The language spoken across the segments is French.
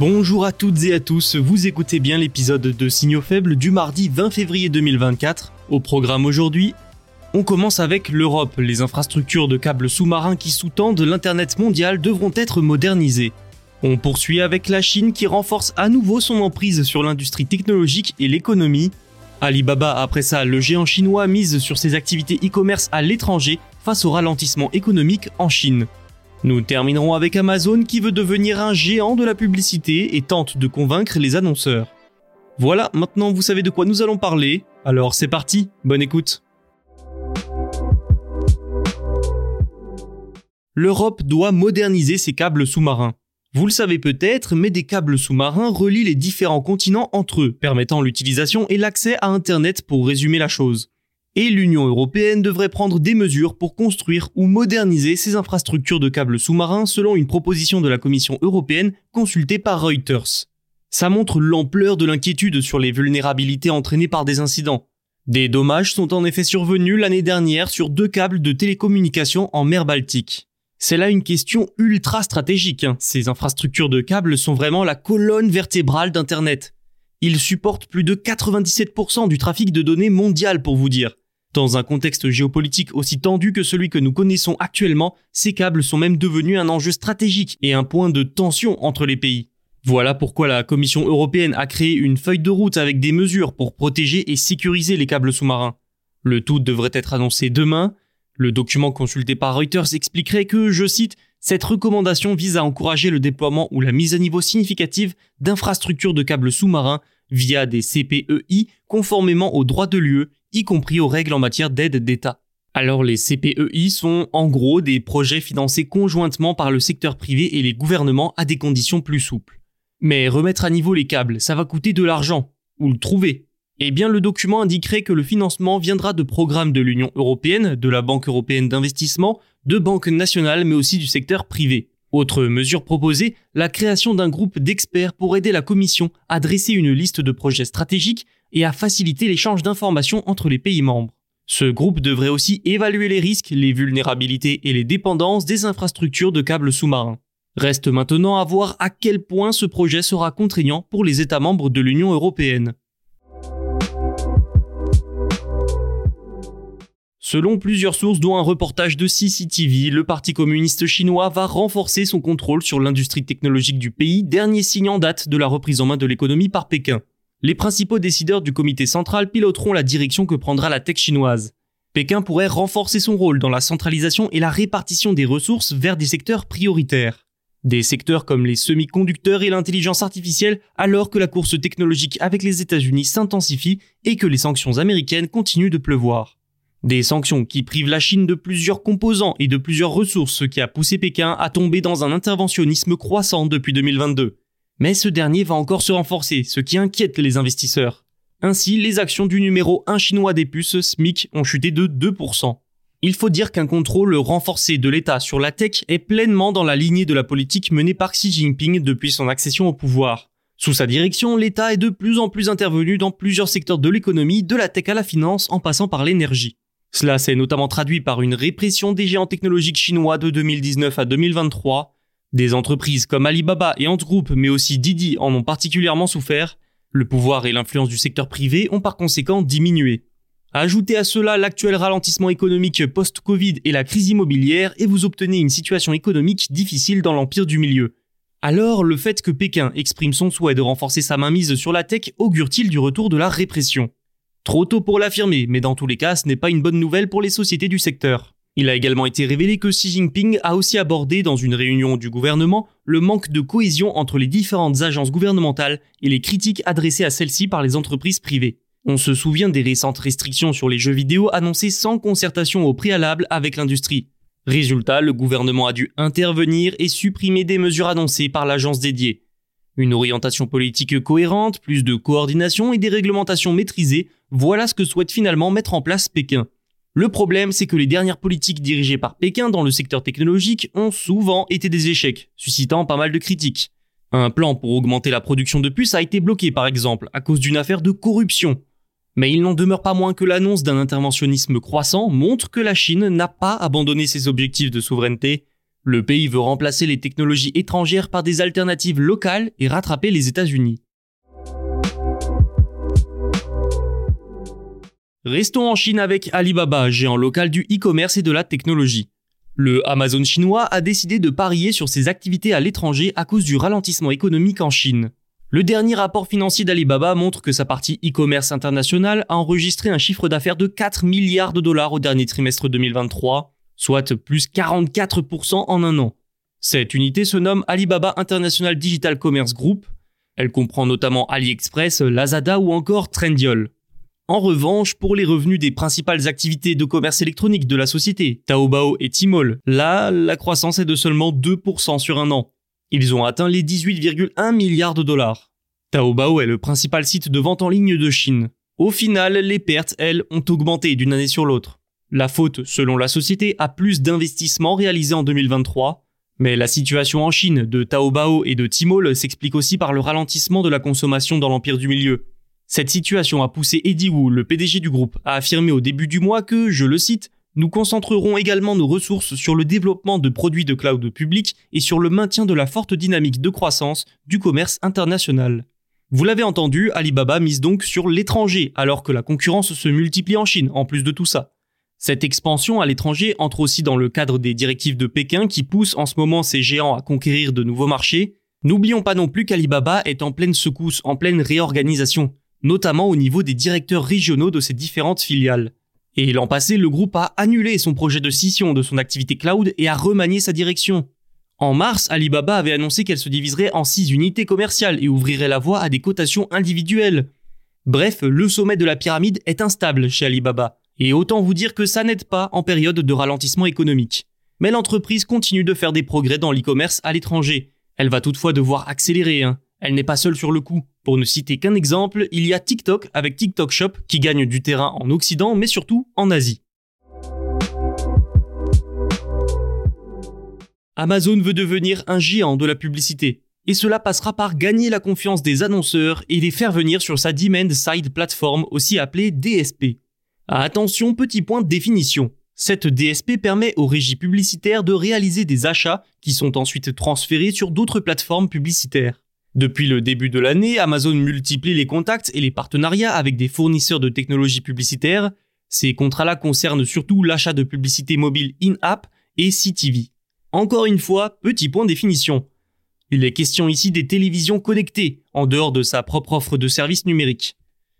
Bonjour à toutes et à tous, vous écoutez bien l'épisode de Signaux faibles du mardi 20 février 2024. Au programme aujourd'hui, on commence avec l'Europe. Les infrastructures de câbles sous-marins qui sous-tendent l'Internet mondial devront être modernisées. On poursuit avec la Chine qui renforce à nouveau son emprise sur l'industrie technologique et l'économie. Alibaba, après ça, le géant chinois mise sur ses activités e-commerce à l'étranger face au ralentissement économique en Chine. Nous terminerons avec Amazon qui veut devenir un géant de la publicité et tente de convaincre les annonceurs. Voilà, maintenant vous savez de quoi nous allons parler, alors c'est parti, bonne écoute. L'Europe doit moderniser ses câbles sous-marins. Vous le savez peut-être, mais des câbles sous-marins relient les différents continents entre eux, permettant l'utilisation et l'accès à Internet pour résumer la chose et l'Union européenne devrait prendre des mesures pour construire ou moderniser ses infrastructures de câbles sous-marins selon une proposition de la Commission européenne consultée par Reuters. Ça montre l'ampleur de l'inquiétude sur les vulnérabilités entraînées par des incidents. Des dommages sont en effet survenus l'année dernière sur deux câbles de télécommunication en mer Baltique. C'est là une question ultra stratégique. hein. Ces infrastructures de câbles sont vraiment la colonne vertébrale d'Internet. Ils supportent plus de 97% du trafic de données mondial pour vous dire. Dans un contexte géopolitique aussi tendu que celui que nous connaissons actuellement, ces câbles sont même devenus un enjeu stratégique et un point de tension entre les pays. Voilà pourquoi la Commission européenne a créé une feuille de route avec des mesures pour protéger et sécuriser les câbles sous-marins. Le tout devrait être annoncé demain. Le document consulté par Reuters expliquerait que, je cite, cette recommandation vise à encourager le déploiement ou la mise à niveau significative d'infrastructures de câbles sous-marins via des CPEI conformément aux droits de l'UE y compris aux règles en matière d'aide d'État. Alors les CPEI sont en gros des projets financés conjointement par le secteur privé et les gouvernements à des conditions plus souples. Mais remettre à niveau les câbles, ça va coûter de l'argent. Où le trouver Eh bien le document indiquerait que le financement viendra de programmes de l'Union européenne, de la Banque européenne d'investissement, de banques nationales mais aussi du secteur privé. Autre mesure proposée, la création d'un groupe d'experts pour aider la Commission à dresser une liste de projets stratégiques et à faciliter l'échange d'informations entre les pays membres. Ce groupe devrait aussi évaluer les risques, les vulnérabilités et les dépendances des infrastructures de câbles sous-marins. Reste maintenant à voir à quel point ce projet sera contraignant pour les États membres de l'Union européenne. Selon plusieurs sources dont un reportage de CCTV, le Parti communiste chinois va renforcer son contrôle sur l'industrie technologique du pays, dernier signe en date de la reprise en main de l'économie par Pékin. Les principaux décideurs du comité central piloteront la direction que prendra la tech chinoise. Pékin pourrait renforcer son rôle dans la centralisation et la répartition des ressources vers des secteurs prioritaires. Des secteurs comme les semi-conducteurs et l'intelligence artificielle alors que la course technologique avec les États-Unis s'intensifie et que les sanctions américaines continuent de pleuvoir. Des sanctions qui privent la Chine de plusieurs composants et de plusieurs ressources, ce qui a poussé Pékin à tomber dans un interventionnisme croissant depuis 2022. Mais ce dernier va encore se renforcer, ce qui inquiète les investisseurs. Ainsi, les actions du numéro 1 chinois des puces SMIC ont chuté de 2%. Il faut dire qu'un contrôle renforcé de l'État sur la tech est pleinement dans la lignée de la politique menée par Xi Jinping depuis son accession au pouvoir. Sous sa direction, l'État est de plus en plus intervenu dans plusieurs secteurs de l'économie, de la tech à la finance en passant par l'énergie. Cela s'est notamment traduit par une répression des géants technologiques chinois de 2019 à 2023. Des entreprises comme Alibaba et Ant Group, mais aussi Didi en ont particulièrement souffert. Le pouvoir et l'influence du secteur privé ont par conséquent diminué. Ajoutez à cela l'actuel ralentissement économique post-Covid et la crise immobilière et vous obtenez une situation économique difficile dans l'empire du milieu. Alors, le fait que Pékin exprime son souhait de renforcer sa mainmise sur la tech augure-t-il du retour de la répression? Trop tôt pour l'affirmer, mais dans tous les cas, ce n'est pas une bonne nouvelle pour les sociétés du secteur. Il a également été révélé que Xi Jinping a aussi abordé dans une réunion du gouvernement le manque de cohésion entre les différentes agences gouvernementales et les critiques adressées à celles-ci par les entreprises privées. On se souvient des récentes restrictions sur les jeux vidéo annoncées sans concertation au préalable avec l'industrie. Résultat, le gouvernement a dû intervenir et supprimer des mesures annoncées par l'agence dédiée. Une orientation politique cohérente, plus de coordination et des réglementations maîtrisées, voilà ce que souhaite finalement mettre en place Pékin. Le problème, c'est que les dernières politiques dirigées par Pékin dans le secteur technologique ont souvent été des échecs, suscitant pas mal de critiques. Un plan pour augmenter la production de puces a été bloqué par exemple à cause d'une affaire de corruption. Mais il n'en demeure pas moins que l'annonce d'un interventionnisme croissant montre que la Chine n'a pas abandonné ses objectifs de souveraineté. Le pays veut remplacer les technologies étrangères par des alternatives locales et rattraper les États-Unis. Restons en Chine avec Alibaba, géant local du e-commerce et de la technologie. Le Amazon chinois a décidé de parier sur ses activités à l'étranger à cause du ralentissement économique en Chine. Le dernier rapport financier d'Alibaba montre que sa partie e-commerce international a enregistré un chiffre d'affaires de 4 milliards de dollars au dernier trimestre 2023, soit plus 44% en un an. Cette unité se nomme Alibaba International Digital Commerce Group. Elle comprend notamment AliExpress, Lazada ou encore Trendyol. En revanche, pour les revenus des principales activités de commerce électronique de la société, Taobao et Tmall, là, la croissance est de seulement 2% sur un an. Ils ont atteint les 18,1 milliards de dollars. Taobao est le principal site de vente en ligne de Chine. Au final, les pertes, elles, ont augmenté d'une année sur l'autre. La faute, selon la société, a plus d'investissements réalisés en 2023. Mais la situation en Chine de Taobao et de Tmall s'explique aussi par le ralentissement de la consommation dans l'empire du milieu. Cette situation a poussé Eddie Wu, le PDG du groupe, à affirmer au début du mois que, je le cite, nous concentrerons également nos ressources sur le développement de produits de cloud public et sur le maintien de la forte dynamique de croissance du commerce international. Vous l'avez entendu, Alibaba mise donc sur l'étranger alors que la concurrence se multiplie en Chine en plus de tout ça. Cette expansion à l'étranger entre aussi dans le cadre des directives de Pékin qui poussent en ce moment ces géants à conquérir de nouveaux marchés. N'oublions pas non plus qu'Alibaba est en pleine secousse, en pleine réorganisation, notamment au niveau des directeurs régionaux de ses différentes filiales. Et l'an passé, le groupe a annulé son projet de scission de son activité cloud et a remanié sa direction. En mars, Alibaba avait annoncé qu'elle se diviserait en six unités commerciales et ouvrirait la voie à des cotations individuelles. Bref, le sommet de la pyramide est instable chez Alibaba. Et autant vous dire que ça n'aide pas en période de ralentissement économique. Mais l'entreprise continue de faire des progrès dans l'e-commerce à l'étranger. Elle va toutefois devoir accélérer. Hein. Elle n'est pas seule sur le coup. Pour ne citer qu'un exemple, il y a TikTok avec TikTok Shop qui gagne du terrain en Occident mais surtout en Asie. Amazon veut devenir un géant de la publicité. Et cela passera par gagner la confiance des annonceurs et les faire venir sur sa Demand Side Platform, aussi appelée DSP. Attention, petit point de définition. Cette DSP permet aux régies publicitaires de réaliser des achats qui sont ensuite transférés sur d'autres plateformes publicitaires. Depuis le début de l'année, Amazon multiplie les contacts et les partenariats avec des fournisseurs de technologies publicitaires. Ces contrats-là concernent surtout l'achat de publicité mobile in-app et CTV. Encore une fois, petit point définition. Il est question ici des télévisions connectées, en dehors de sa propre offre de services numériques.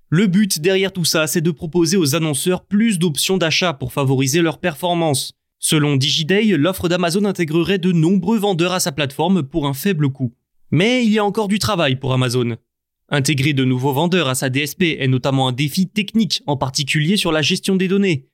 Le but derrière tout ça, c'est de proposer aux annonceurs plus d'options d'achat pour favoriser leur performance. Selon Digiday, l'offre d'Amazon intégrerait de nombreux vendeurs à sa plateforme pour un faible coût. Mais il y a encore du travail pour Amazon. Intégrer de nouveaux vendeurs à sa DSP est notamment un défi technique, en particulier sur la gestion des données.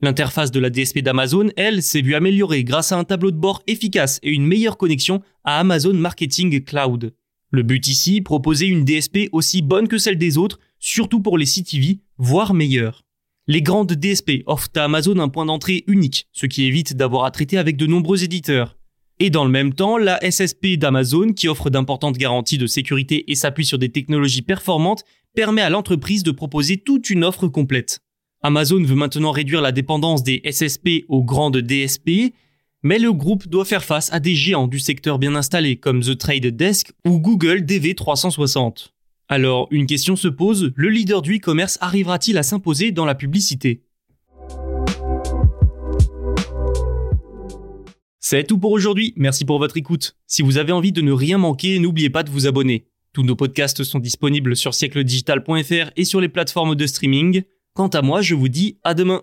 L'interface de la DSP d'Amazon, elle, s'est vue améliorer grâce à un tableau de bord efficace et une meilleure connexion à Amazon Marketing Cloud. Le but ici, proposer une DSP aussi bonne que celle des autres, surtout pour les CTV, voire meilleure. Les grandes DSP offrent à Amazon un point d'entrée unique, ce qui évite d'avoir à traiter avec de nombreux éditeurs. Et dans le même temps, la SSP d'Amazon, qui offre d'importantes garanties de sécurité et s'appuie sur des technologies performantes, permet à l'entreprise de proposer toute une offre complète. Amazon veut maintenant réduire la dépendance des SSP aux grandes DSP, mais le groupe doit faire face à des géants du secteur bien installés comme The Trade Desk ou Google DV360. Alors, une question se pose, le leader du e-commerce arrivera-t-il à s'imposer dans la publicité? C'est tout pour aujourd'hui, merci pour votre écoute. Si vous avez envie de ne rien manquer, n'oubliez pas de vous abonner. Tous nos podcasts sont disponibles sur siècledigital.fr et sur les plateformes de streaming. Quant à moi, je vous dis à demain.